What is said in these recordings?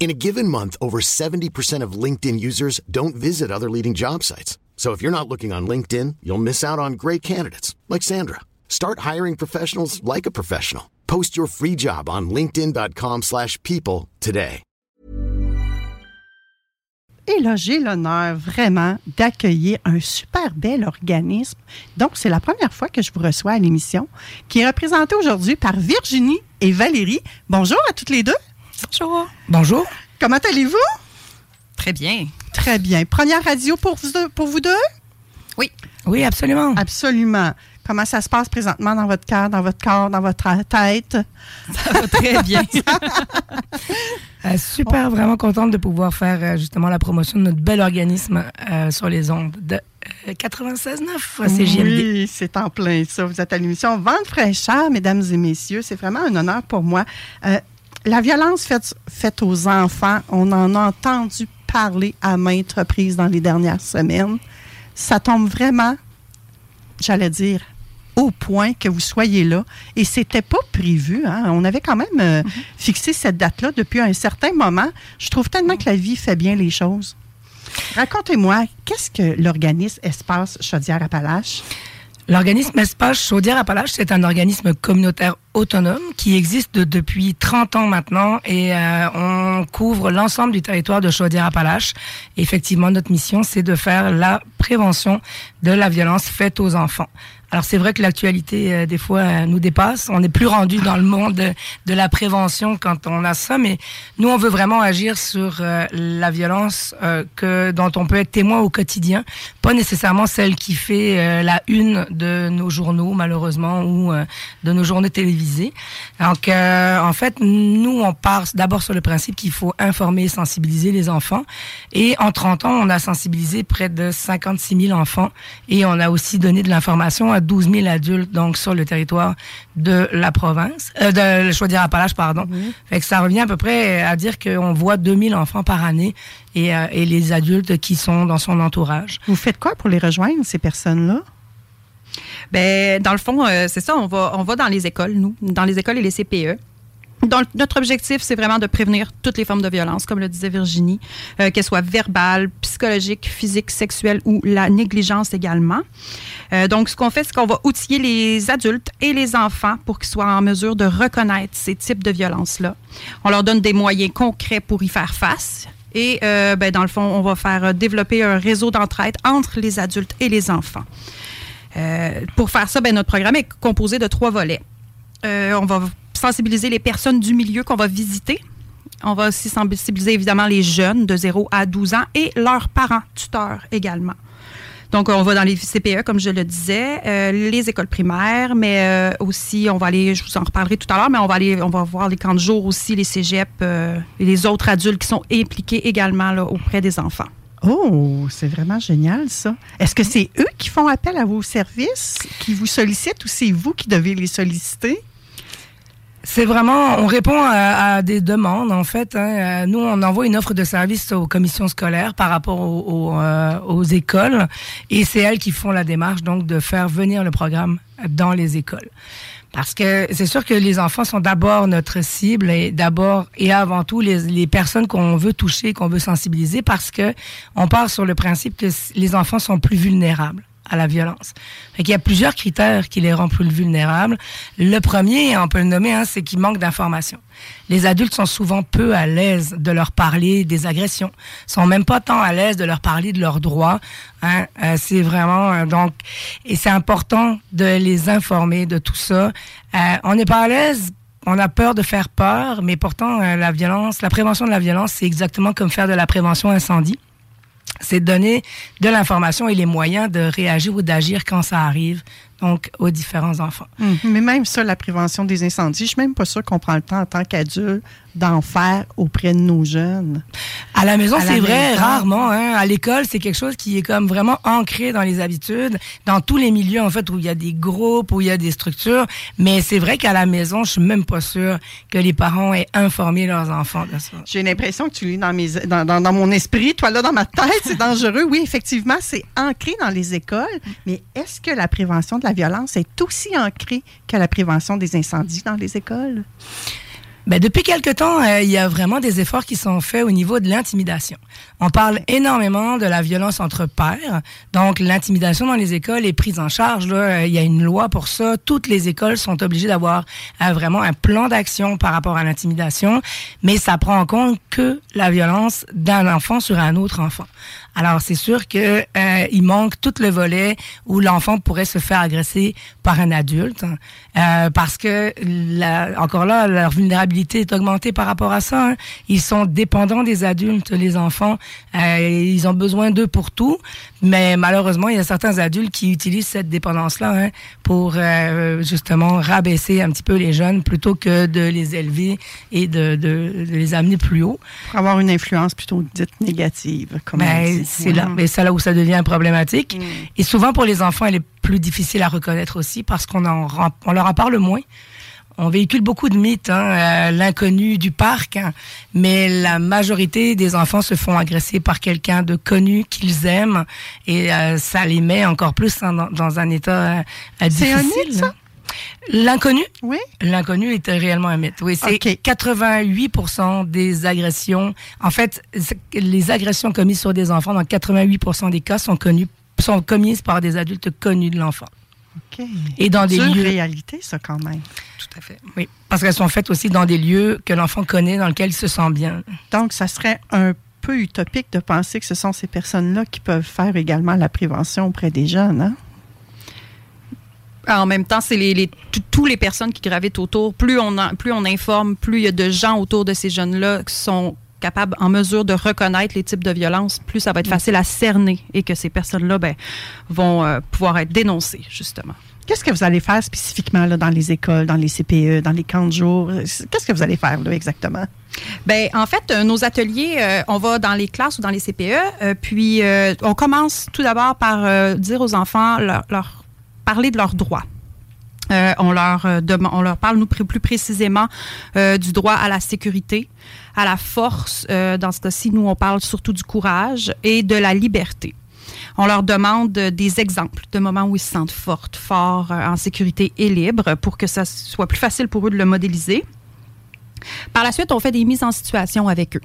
In a given month, over 70% of LinkedIn users don't visit other leading job sites. So if you're not looking on LinkedIn, you'll miss out on great candidates like Sandra. Start hiring professionals like a professional. Post your free job on linkedin.com/people today. Et là, j'ai l'honneur vraiment d'accueillir un super bel organisme. Donc, c'est la première fois que je vous reçois à l'émission, qui est représenté aujourd'hui par Virginie et Valérie. Bonjour à toutes les deux. Bonjour. Bonjour. Comment allez-vous? Très bien. Très bien. Première radio pour vous deux? Pour vous deux? Oui. Oui, absolument. Absolument. Comment ça se passe présentement dans votre cœur, dans votre corps, dans votre tête? Ça va très bien. Euh, super, vraiment contente de pouvoir faire euh, justement la promotion de notre bel organisme euh, sur les ondes de 96.9 CGMD. Oui, c'est en plein ça. Vous êtes à l'émission Vente fraîcheur, mesdames et messieurs. C'est vraiment un honneur pour moi. La violence faite, faite aux enfants, on en a entendu parler à maintes reprises dans les dernières semaines. Ça tombe vraiment, j'allais dire, au point que vous soyez là. Et c'était pas prévu. hein. On avait quand même euh, fixé cette date-là depuis un certain moment. Je trouve tellement que la vie fait bien les choses. Racontez-moi, qu'est-ce que l'organisme Espace Chaudière-Appalaches? L'organisme Espace Chaudière-Appalaches, c'est un organisme communautaire autonome qui existe de- depuis 30 ans maintenant et euh, on couvre l'ensemble du territoire de Chaudière-Appalaches. Effectivement, notre mission, c'est de faire la prévention de la violence faite aux enfants. Alors c'est vrai que l'actualité euh, des fois euh, nous dépasse. On n'est plus rendu dans le monde de, la prévention quand on a ça, mais nous on veut vraiment agir sur euh, la violence euh, que dont on peut être témoin au quotidien, pas nécessairement celle qui fait euh, la une de nos journaux malheureusement ou de nos journées télévisées. Donc euh, en fait nous on part d'abord sur le principe qu'il faut informer et sensibiliser les enfants et en 30 ans on a sensibilisé près de 56 000 enfants et on a aussi donné de l'information à 12 000 adultes donc sur le territoire de la province, euh, de le Chaudière-Appalaches, pardon. Fait que ça revient à peu près à dire qu'on voit 2000 enfants par année et, euh, et les adultes qui sont dans son entourage. Vous faites quoi pour les rejoindre, ces personnes-là? Ben, dans le fond, euh, c'est ça, on va, on va dans les écoles, nous, dans les écoles et les CPE. Donc, notre objectif, c'est vraiment de prévenir toutes les formes de violence, comme le disait Virginie, euh, qu'elles soient verbales, psychologiques, physiques, sexuelles ou la négligence également. Euh, donc, ce qu'on fait, c'est qu'on va outiller les adultes et les enfants pour qu'ils soient en mesure de reconnaître ces types de violences-là. On leur donne des moyens concrets pour y faire face. Et, euh, ben, dans le fond, on va faire développer un réseau d'entraide entre les adultes et les enfants. Euh, pour faire ça, ben, notre programme est composé de trois volets. Euh, on va sensibiliser les personnes du milieu qu'on va visiter. On va aussi sensibiliser évidemment les jeunes de 0 à 12 ans et leurs parents tuteurs également. Donc, on va dans les CPE, comme je le disais, euh, les écoles primaires, mais aussi, on va aller, je vous en reparlerai tout à l'heure, mais on va aller, on va voir les camps de jour aussi, les cégeps et les autres adultes qui sont impliqués également auprès des enfants. Oh, c'est vraiment génial, ça. Est-ce que c'est eux qui font appel à vos services, qui vous sollicitent, ou c'est vous qui devez les solliciter? C'est vraiment, on répond à, des demandes en fait. hein. Euh, Nous, on envoie une offre de service aux commissions scolaires par rapport aux, aux, euh, aux écoles, et c'est elles qui font la démarche donc de faire venir le programme dans les écoles. Parce que c'est sûr que les enfants sont d'abord notre cible et d'abord et avant tout les, personnes qu'on veut toucher, qu'on veut sensibiliser, parce que on part sur le principe que les enfants sont plus vulnérables à la violence. Fait qu'il y a plusieurs critères qui les rendent plus vulnérables. Le premier, on peut le nommer, hein, c'est qu'ils manquent d'informations. Les adultes sont souvent peu à l'aise de leur parler des agressions, sont même pas tant à l'aise de leur parler de leurs droits. Hein. Euh, c'est vraiment euh, donc et c'est important de les informer de tout ça. Euh, on n'est pas à l'aise on a peur de faire peur, mais pourtant, la violence, la prévention de la violence, c'est exactement comme faire de la prévention incendie. C'est donner de l'information et les moyens de réagir ou d'agir quand ça arrive donc aux différents enfants. Hum, Mais même ça, la prévention des incendies, je suis même pas sûre qu'on prend le temps en tant qu'adulte d'en faire auprès de nos jeunes. À la maison, c'est vrai, maison. rarement. Hein. À l'école, c'est quelque chose qui est comme vraiment ancré dans les habitudes, dans tous les milieux en fait où il y a des groupes, où il y a des structures. Mais c'est vrai qu'à la maison, je suis même pas sûre que les parents aient informé leurs enfants de ça. J'ai l'impression que tu lis dans, mes, dans, dans, dans mon esprit, toi là, dans ma tête, c'est dangereux. Oui, effectivement, c'est ancré dans les écoles, mais est-ce que la prévention de la violence est aussi ancrée que la prévention des incendies dans les écoles? Ben, depuis quelque temps, euh, il y a vraiment des efforts qui sont faits au niveau de l'intimidation. On parle énormément de la violence entre pairs. Donc, l'intimidation dans les écoles est prise en charge. Là. Euh, Il y a une loi pour ça. Toutes les écoles sont obligées d'avoir euh, vraiment un plan d'action par rapport à l'intimidation, mais ça prend en compte que la violence d'un enfant sur un autre enfant. Alors, c'est sûr que euh, il manque tout le volet où l'enfant pourrait se faire agresser par un adulte, hein. Euh, parce que encore là, leur vulnérabilité est augmentée par rapport à ça. hein. Ils sont dépendants des adultes, les enfants. Euh, ils ont besoin d'eux pour tout, mais malheureusement, il y a certains adultes qui utilisent cette dépendance-là hein, pour euh, justement rabaisser un petit peu les jeunes plutôt que de les élever et de, de- de les amener plus haut. Pour avoir une influence plutôt dite négative, comme on Ben, c'est là, mais c'est là où ça devient problématique. Et souvent pour les enfants, elle est plus difficile à reconnaître aussi parce qu'on en, on leur en parle moins. On véhicule beaucoup de mythes, hein, euh, l'inconnu du parc, hein, mais la majorité des enfants se font agresser par quelqu'un de connu qu'ils aiment et euh, ça les met encore plus hein, dans, dans un état euh, difficile. C'est un mythe, ça? L'inconnu, Oui? L'inconnu est réellement un mythe. Oui, c'est Ok. 88% des agressions. En fait, les agressions commises sur des enfants, dans 88% des cas, sont connues, sont commises par des adultes connus de l'enfant. OK. Et dans des lieux. réalité, ça, quand même. Tout à fait. Oui, parce qu'elles sont faites aussi dans des lieux que l'enfant connaît, dans lesquels il se sent bien. Donc, ça serait un peu utopique de penser que ce sont ces personnes-là qui peuvent faire également la prévention auprès des jeunes, hein? En même temps, c'est les, les, tous les personnes qui gravitent autour. Plus on, en- plus on informe, plus il y a de gens autour de ces jeunes-là qui sont capables, en mesure de reconnaître les types de violences, plus ça va être facile à cerner et que ces personnes-là ben, vont euh, pouvoir être dénoncées, justement. Qu'est-ce que vous allez faire spécifiquement là, dans les écoles, dans les CPE, dans les camps de jour? Qu'est-ce que vous allez faire là, exactement? Ben, en fait, euh, nos ateliers, euh, on va dans les classes ou dans les CPE, euh, puis on commence tout d'abord par dire aux enfants, leur, parler de leurs droits. On, leur, on leur parle, nous, plus précisément, du droit à la sécurité, à la force. dans ce cas-ci, nous, on parle surtout du courage et de la liberté. On leur demande euh, des exemples de moments où ils se sentent fortes, forts, euh, en sécurité et libres pour que ça soit plus facile pour eux de le modéliser. Par la suite, on fait des mises en situation avec eux.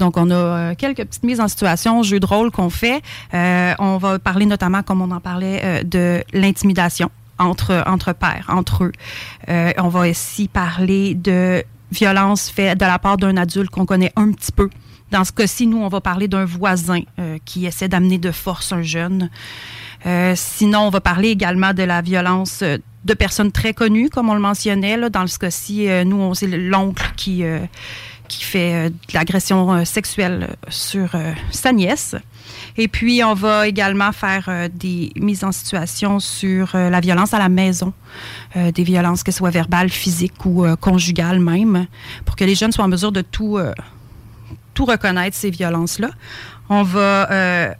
Donc, on a euh, quelques petites mises en situation, jeux de rôle qu'on fait. On va parler notamment, comme on en parlait, de l'intimidation entre, entre pairs, entre eux. On va aussi parler de violence faite de la part d'un adulte qu'on connaît un petit peu. Dans ce cas-ci, nous, on va parler d'un voisin euh, qui essaie d'amener de force un jeune. Euh, sinon, on va parler également de la violence euh, de personnes très connues, comme on le mentionnait. Dans ce cas-ci, nous, c'est l'oncle qui, fait de l'agression sexuelle sur sa nièce. Et puis, on va également faire des mises en situation sur la violence à la maison, des violences, que ce soit verbales, physiques ou conjugales même, pour que les jeunes soient en mesure de tout, tout reconnaître, ces violences-là. On va euh,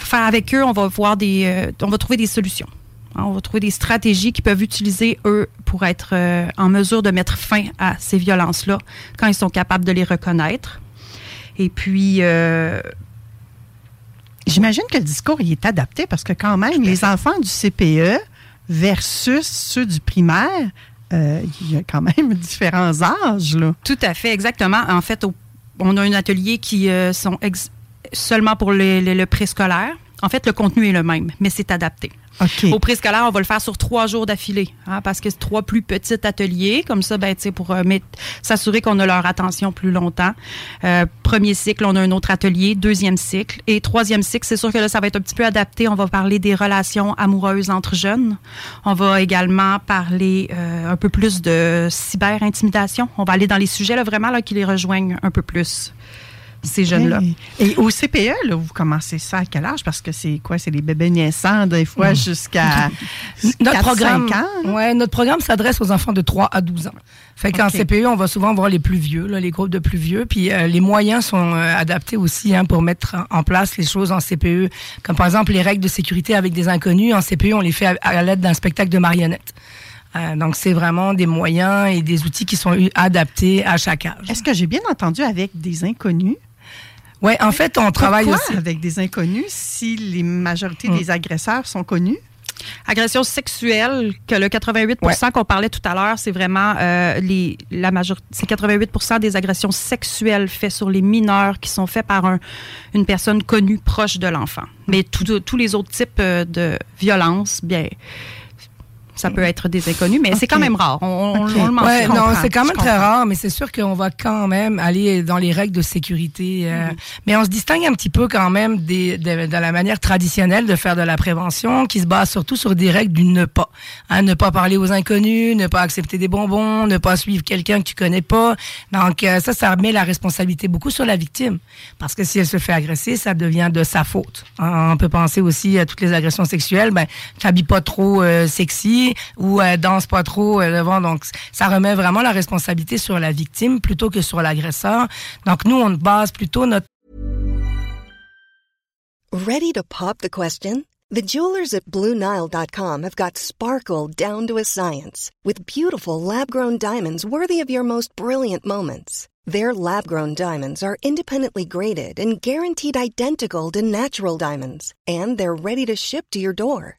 faire avec eux, on va voir des, euh, on va trouver des solutions. On va trouver des stratégies qu'ils peuvent utiliser, eux, pour être euh, en mesure de mettre fin à ces violences-là quand ils sont capables de les reconnaître. Et puis, J'imagine que le discours il est adapté parce que quand même, les enfants du CPE versus ceux du primaire, euh, il y a quand même différents âges. Là. Tout à fait, exactement. En fait, au- on a un atelier qui euh, sont seulement pour les- les- le préscolaire. En fait, le contenu est le même, mais c'est adapté. OK. Au préscolaire, on va le faire sur trois jours d'affilée, hein, parce que c'est trois plus petits ateliers, comme ça, ben, pour euh, s'assurer qu'on a leur attention plus longtemps. Euh, premier cycle, on a un autre atelier. Deuxième cycle. Et troisième cycle, c'est sûr que là, ça va être un petit peu adapté. On va parler des relations amoureuses entre jeunes. On va également parler euh, un peu plus de cyber-intimidation. On va aller dans les sujets, là, vraiment, là, qui les rejoignent un peu plus, ces jeunes-là. Et au CPE, là, vous commencez ça à quel âge? Parce que c'est quoi? C'est les bébés naissants, des fois, jusqu'à Notre 4, programme, 5 ans. ouais, notre programme s'adresse aux enfants de 3 à 12 ans. Fait qu'en. CPE, on va souvent voir les plus vieux, là, les groupes de plus vieux. Puis euh, les moyens sont euh, adaptés aussi hein, pour mettre en place les choses en CPE. Comme par exemple les règles de sécurité avec des inconnus. En CPE, on les fait à, à l'aide d'un spectacle de marionnettes. Euh, donc c'est vraiment des moyens et des outils qui sont adaptés à chaque âge. Est-ce que j'ai bien entendu avec des inconnus? Ouais, en fait, on travaille Pourquoi aussi. avec des inconnus si les majorités Mm. des agresseurs sont connus? Agression sexuelle, que le 88% qu'on parlait tout à l'heure, c'est vraiment euh, les, la majorité, c'est 88% des agressions sexuelles faites sur les mineurs qui sont faites par un, une personne connue proche de l'enfant. Mais tous les autres types euh, de violences, bien, ça peut être des inconnus, mais c'est quand même rare. On, le mentionne. Ouais, non, c'est quand même très rare, mais c'est sûr qu'on va quand même aller dans les règles de sécurité. euh, Mhm. Mais on se distingue un petit peu quand même des, de, de la manière traditionnelle de faire de la prévention, qui se base surtout sur des règles du ne pas. Hein, ne pas parler aux inconnus, ne pas accepter des bonbons, ne pas suivre quelqu'un que tu connais pas. Donc euh, ça, ça met la responsabilité beaucoup sur la victime, parce que si elle se fait agresser, ça devient de sa faute. Hein, on peut penser aussi à toutes les agressions sexuelles. Ben, t'habilles pas trop euh, sexy ou euh, danse pas trop euh, devant. Donc, ça remet vraiment la responsabilité sur la victime plutôt que sur l'agresseur. Donc, nous, on base plutôt notre Ready to pop the question? The jewelers at BlueNile.com have got sparkle down to a science with beautiful lab grown diamonds worthy of your most brilliant moments. Their lab grown diamonds are independently graded and guaranteed identical to natural diamonds, and they're ready to ship to your door.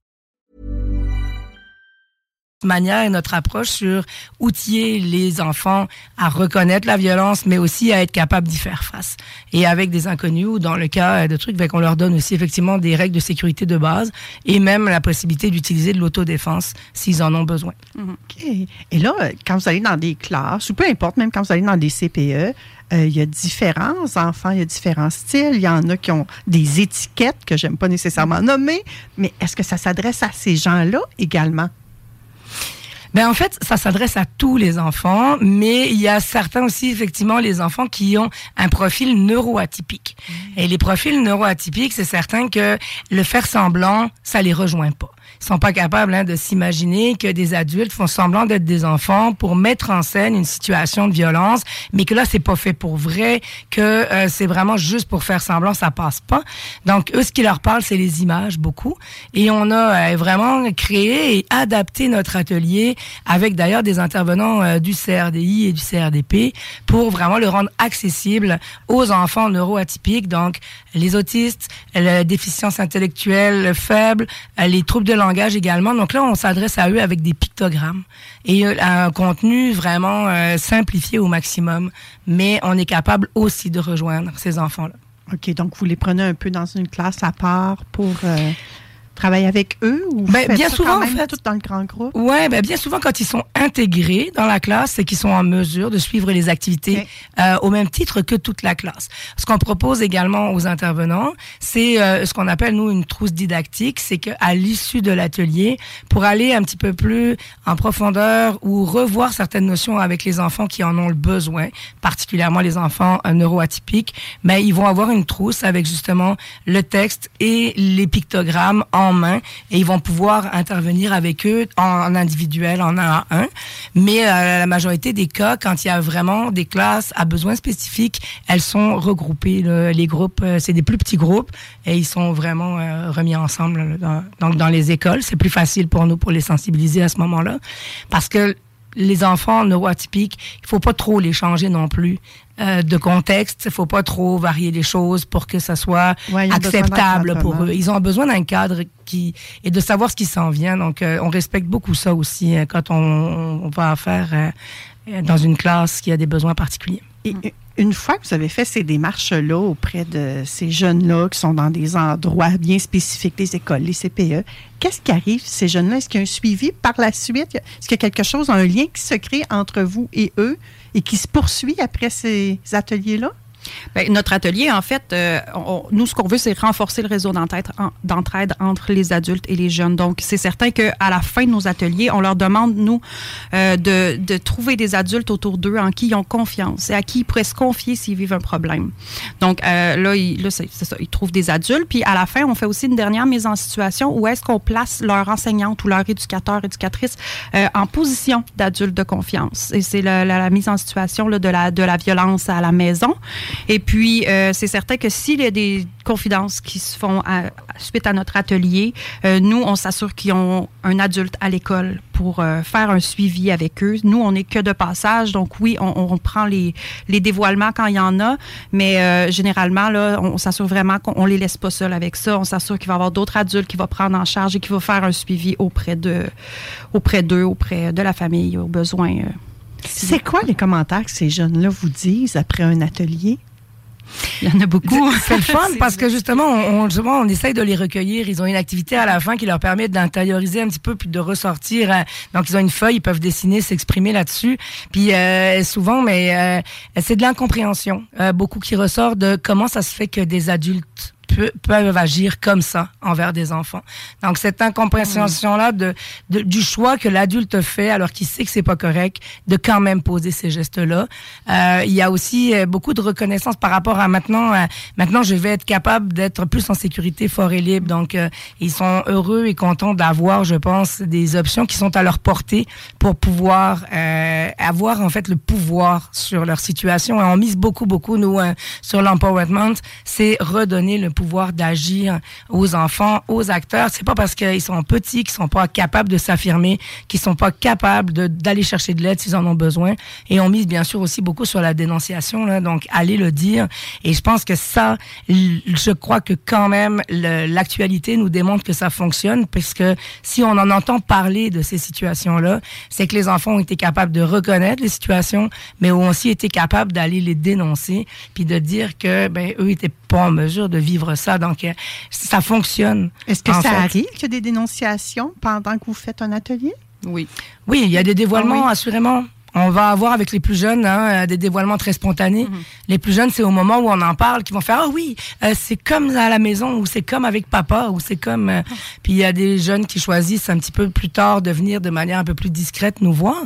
Manière et notre approche sur outiller les enfants à reconnaître la violence, mais aussi à être capable d'y faire face. Et avec des inconnus ou dans le cas de trucs, ben, qu'on leur donne aussi effectivement des règles de sécurité de base et même la possibilité d'utiliser de l'autodéfense s'ils en ont besoin. OK. Et là, quand vous allez dans des classes, ou peu importe, même quand vous allez dans des CPE, euh, il y a différents enfants, il y a différents styles. Il y en a qui ont des étiquettes que j'aime pas nécessairement nommer, mais est-ce que ça s'adresse à ces gens-là également? Ben en fait, ça s'adresse à tous les enfants, mais il y a certains aussi effectivement les enfants qui ont un profil neuroatypique. Et les profils neuroatypiques, c'est certain que le faire semblant, ça les rejoint pas. Sont pas capables hein, de s'imaginer que des adultes font semblant d'être des enfants pour mettre en scène une situation de violence, mais que là c'est pas fait pour vrai, que euh, c'est vraiment juste pour faire semblant, ça passe pas. Donc eux, ce qui leur parle, c'est les images beaucoup. Et on a euh, vraiment créé et adapté notre atelier avec d'ailleurs des intervenants euh, du CRDI et du CRDP pour vraiment le rendre accessible aux enfants neuroatypiques, donc les autistes, la déficience intellectuelle faible, les troubles de langage également. Donc là, on s'adresse à eux avec des pictogrammes et un contenu vraiment euh, simplifié au maximum, mais on est capable aussi de rejoindre ces enfants-là. OK, donc vous les prenez un peu dans une classe à part pour euh, travailler avec eux ou Ben, bien ça souvent, quand même en fait. tout dans le grand groupe? Ouais, ben bien souvent quand ils sont intégrés dans la classe, c'est qu'ils sont en mesure de suivre les activités euh, au même titre que toute la classe. Ce qu'on propose également aux intervenants, c'est euh, ce qu'on appelle nous une trousse didactique, c'est qu'à l'issue de l'atelier, pour aller un petit peu plus en profondeur ou revoir certaines notions avec les enfants qui en ont le besoin, particulièrement les enfants euh, neuroatypiques, mais ils vont avoir une trousse avec justement le texte et les pictogrammes en main et ils vont pouvoir intervenir avec eux en, individuel, en un à un. Mais euh, la majorité des cas, quand il y a vraiment des classes à besoins spécifiques, elles sont regroupées. les groupes, euh, c'est des plus petits groupes et ils sont vraiment euh, remis ensemble. Dans, dans les écoles, c'est plus facile pour nous pour les sensibiliser à ce moment-là, parce que les enfants neuroatypiques, il faut pas trop les changer non plus euh, de contexte. Il faut pas trop varier les choses pour que ça soit acceptable pour eux. Ils ont besoin d'un cadre qui et de savoir ce qui s'en vient. Donc, euh, on respecte beaucoup ça aussi euh, quand on, on, va faire dans une classe qui a des besoins particuliers. Et une fois que vous avez fait ces démarches-là auprès de ces jeunes-là qui sont dans des endroits bien spécifiques, les écoles, les CPE, qu'est-ce qui arrive, ces jeunes-là? Est-ce qu'il y a un suivi par la suite? Est-ce qu'il y a quelque chose, un lien qui se crée entre vous et eux et qui se poursuit après ces ateliers-là? Bien, notre atelier, en fait, euh, nous, ce qu'on veut, c'est renforcer le réseau d'entraide entre les adultes et les jeunes. Donc, c'est certain qu'à la fin de nos ateliers, on leur demande, nous, euh, de, trouver des adultes autour d'eux en qui ils ont confiance et à qui ils pourraient se confier s'ils vivent un problème. Donc, euh, là, ils, c'est, ça, ils trouvent des adultes. Puis, à la fin, on fait aussi une dernière mise en situation où est-ce qu'on place leur enseignante ou leur éducateur, éducatrice en position d'adulte de confiance. Et c'est la, mise en situation de la violence à la maison. Et puis, euh, c'est certain que s'il y a des confidences qui se font suite à notre atelier, euh, nous, on s'assure qu'ils ont un adulte à l'école pour euh, faire un suivi avec eux. Nous, on n'est que de passage, donc oui, on, on prend les, les, dévoilements quand il y en a, mais généralement, là, on, s'assure vraiment qu'on les laisse pas seuls avec ça. On s'assure qu'il va y avoir d'autres adultes qui vont prendre en charge et qui vont faire un suivi auprès de, auprès d'eux, auprès de la famille, aux besoins. C'est quoi les commentaires que ces jeunes-là vous disent après un atelier? Il y en a beaucoup. C'est le fun parce que justement on, justement, on essaye de les recueillir. Ils ont une activité à la fin qui leur permet d'intérioriser un petit peu puis de ressortir. Euh, donc, ils ont une feuille, ils peuvent dessiner, s'exprimer là-dessus. Puis euh, souvent, mais euh, c'est de l'incompréhension. beaucoup qui ressort de comment ça se fait que des adultes peuvent agir comme ça envers des enfants. Donc cette incompréhension-là de, du choix que l'adulte fait alors qu'il sait que c'est pas correct, de quand même poser ces gestes-là. Euh, il y a aussi euh, beaucoup de reconnaissance par rapport à maintenant. Euh, maintenant, je vais être capable d'être plus en sécurité, fort et libre. Donc euh, ils sont heureux et contents d'avoir, je pense, des options qui sont à leur portée pour pouvoir avoir en fait le pouvoir sur leur situation. Et on mise beaucoup, beaucoup nous sur l'empowerment, c'est redonner le pouvoir pouvoir d'agir aux enfants, aux acteurs. C'est pas parce qu'ils sont petits qu'ils sont pas capables de s'affirmer, qu'ils sont pas capables d'aller chercher de l'aide s'ils en ont besoin. Et on mise bien sûr aussi beaucoup sur la dénonciation, là, donc aller le dire. Et je pense que ça, je crois que quand même l'actualité nous démontre que ça fonctionne, puisque si on en entend parler de ces situations-là, c'est que les enfants ont été capables de reconnaître les situations, mais ont aussi été capables d'aller les dénoncer, puis de dire que ben eux étaient pas en mesure de vivre ça. Donc, euh, ça fonctionne. Est-ce que ça arrive qu'il y a des dénonciations pendant que vous faites un atelier? Oui. Oui, il y a des dévoilements, ah assurément. On va avoir avec les plus jeunes hein, euh, des dévoilements très spontanés. Mhm. Les plus jeunes, c'est au moment où on en parle qu'ils vont faire ah oui, euh, c'est comme à la maison ou c'est comme avec papa ou c'est comme. Puis il y a des jeunes qui choisissent un petit peu plus tard de venir de manière un peu plus discrète nous voir.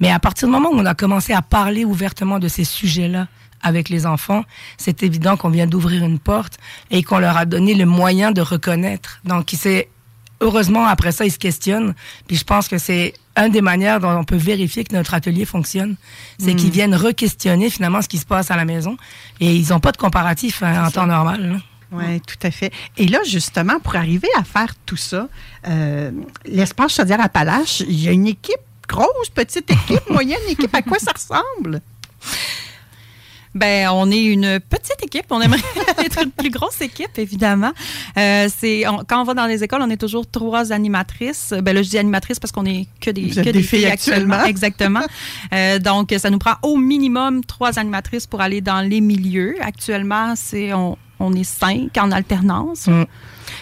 Mais à partir du moment où on a commencé à parler ouvertement de ces sujets-là, avec les enfants, c'est évident qu'on vient d'ouvrir une porte et qu'on leur a donné le moyen de reconnaître. Donc, c'est heureusement après ça ils se questionnent. Puis je pense que c'est une des manières dont on peut vérifier que notre atelier fonctionne, c'est qu'ils hmm. viennent re-questionner finalement ce qui se passe à la maison et ils n'ont pas de comparatif hein, en temps normal. Oui, tout à fait. Et là, justement, pour arriver à faire tout ça, euh, l'espace Chaudière-Appalaches, il y a une équipe, grosse, petite équipe, moyenne équipe. À quoi ça ressemble? Ben, on est une petite équipe. On aimerait être une plus grosse équipe, évidemment. Euh, c'est quand on va dans les écoles, on est toujours trois animatrices. Ben là, je dis animatrices parce qu'on est que des, que des, filles, actuellement. Exactement. euh, donc, ça nous prend au minimum trois animatrices pour aller dans les milieux. Actuellement, c'est on, on est cinq en alternance. Mm.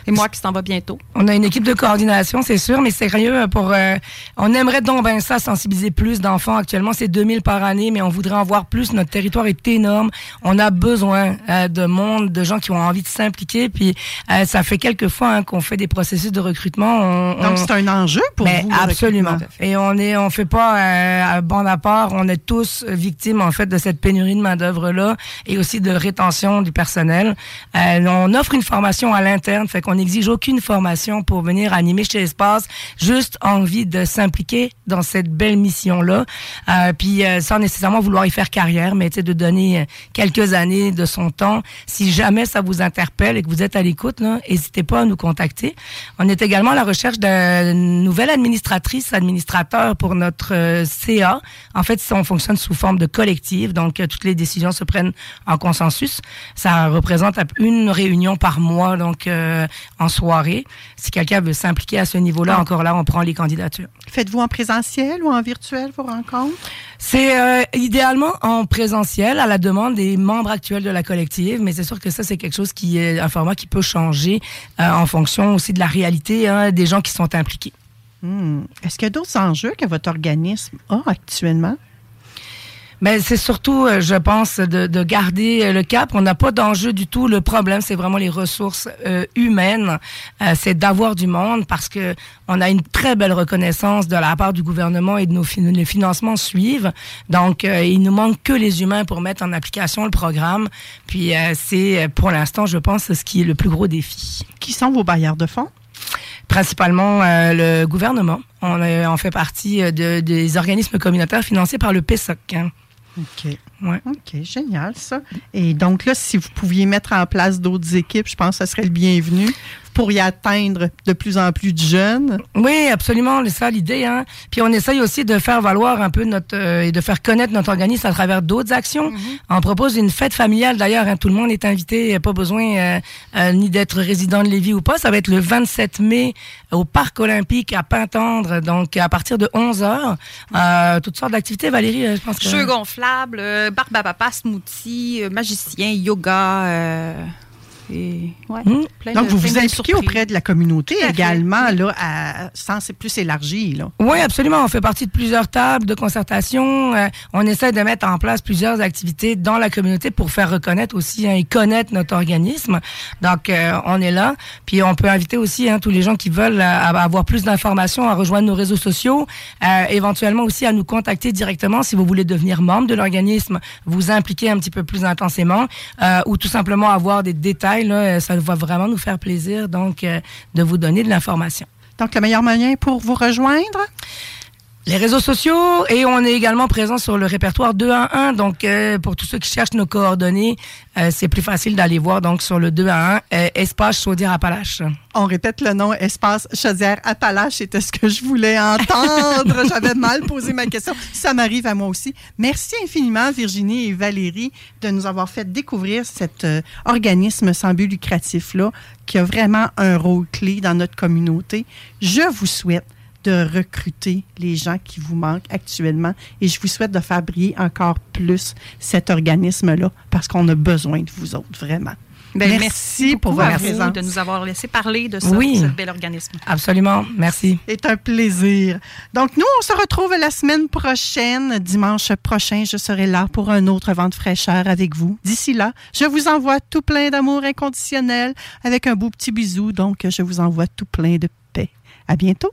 Et moi qui s'en va bientôt. On a une équipe de coordination, c'est sûr, mais sérieux, pour, euh, on aimerait donc ben ça, sensibiliser plus d'enfants. Actuellement, c'est 2000 par année, mais on voudrait en voir plus. Notre territoire est énorme. On a besoin euh, de monde, de gens qui ont envie de s'impliquer. Puis, euh, ça fait quelques fois hein, qu'on fait des processus de recrutement. donc, c'est un enjeu pour ben, vous. Absolument. Et on est, on fait pas un bon apport. On est tous victimes, en fait, de cette pénurie de main-d'œuvre-là et aussi de rétention du personnel. Euh, on offre une formation à l'interne, fait qu'on n'exige aucune formation pour venir animer chez Espace, juste envie de s'impliquer dans cette belle mission-là, euh, puis euh, sans nécessairement vouloir y faire carrière, mais de donner quelques années de son temps. Si jamais ça vous interpelle et que vous êtes à l'écoute, n'hésitez pas à nous contacter. On est également à la recherche d'une nouvelle administratrice, administrateur pour notre CA. En fait, on fonctionne sous forme de collective, donc toutes les décisions se prennent en consensus. Ça représente une réunion par mois, donc euh, en soirée. Si quelqu'un veut s'impliquer à ce niveau-là, ah. encore là, on prend les candidatures. Faites-vous en présentiel ou en virtuel vos rencontres? C'est euh, idéalement en présentiel à la demande des membres actuels de la collective, mais c'est sûr que ça, c'est quelque chose qui est un format qui peut changer euh, en fonction aussi de la réalité hein, des gens qui sont impliqués. Hmm. Est-ce qu'il y a d'autres enjeux que votre organisme a actuellement? Mais c'est surtout, euh, je pense, de, de, garder euh, le cap. On n'a pas d'enjeu du tout. Le problème, c'est vraiment les ressources euh, humaines. c'est d'avoir du monde parce que on a une très belle reconnaissance de la part du gouvernement et de nos les financements suivent. Donc, il nous manque que les humains pour mettre en application le programme. Puis, c'est pour l'instant, je pense, ce qui est le plus gros défi. Qui sont vos bailleurs de fonds? principalement le gouvernement. On, on fait partie de, des organismes communautaires financés par le PESOC. Hein. OK. Ouais. OK, génial ça. Et donc là, si vous pouviez mettre en place d'autres équipes, je pense que ce serait le bienvenu pour y atteindre de plus en plus de jeunes. Oui, absolument, c'est ça l'idée. Hein? Puis on essaye aussi de faire valoir un peu notre euh, et de faire connaître notre organisme à travers d'autres actions. Mm-hmm. On propose une fête familiale d'ailleurs. Hein, tout le monde est invité, pas besoin euh, euh, ni d'être résident de Lévis ou pas. Ça va être le 27 mai au Parc olympique à Pintendre, donc à partir de 11 h toutes sortes d'activités, Valérie, je pense que... Jeux gonflables, barbe à papa, smoothie, magicien, yoga... Mmh. Donc, vous vous impliquez auprès de la communauté également, là, à sens plus élargi. Là. Oui, absolument. On fait partie de plusieurs tables de concertation. Euh, on essaie de mettre en place plusieurs activités dans la communauté pour faire reconnaître aussi hein, et connaître notre organisme. Donc, euh, on est là. Puis, on peut inviter aussi hein, tous les gens qui veulent euh, avoir plus d'informations à rejoindre nos réseaux sociaux, éventuellement aussi à nous contacter directement si vous voulez devenir membre de l'organisme, vous impliquer un petit peu plus intensément ou tout simplement avoir des détails euh, ça va vraiment nous faire plaisir donc euh, de vous donner de l'information. Donc, le meilleur moyen pour vous rejoindre? Les réseaux sociaux et on est également présent sur le répertoire 211. Donc, euh, pour tous ceux qui cherchent nos coordonnées, c'est plus facile d'aller voir donc sur le 211 Espace Chaudière-Appalaches. On répète le nom Espace Chaudière-Appalaches. C'était ce que je voulais entendre. J'avais mal posé ma question. Ça m'arrive à moi aussi. Merci infiniment, Virginie et Valérie, de nous avoir fait découvrir cet organisme sans but lucratif-là qui a vraiment un rôle clé dans notre communauté. Je vous souhaite de recruter les gens qui vous manquent actuellement. Et je vous souhaite de faire briller encore plus cet organisme-là parce qu'on a besoin de vous autres, vraiment. Ben, merci, pour votre présence. de nous avoir laissé parler de ce bel organisme. Absolument. Merci. C'est un plaisir. Donc, nous, on se retrouve la semaine prochaine. Dimanche prochain, je serai là pour un autre vent de fraîcheur avec vous. D'ici là, je vous envoie tout plein d'amour inconditionnel avec un beau petit bisou. Donc, je vous envoie tout plein de paix. À bientôt.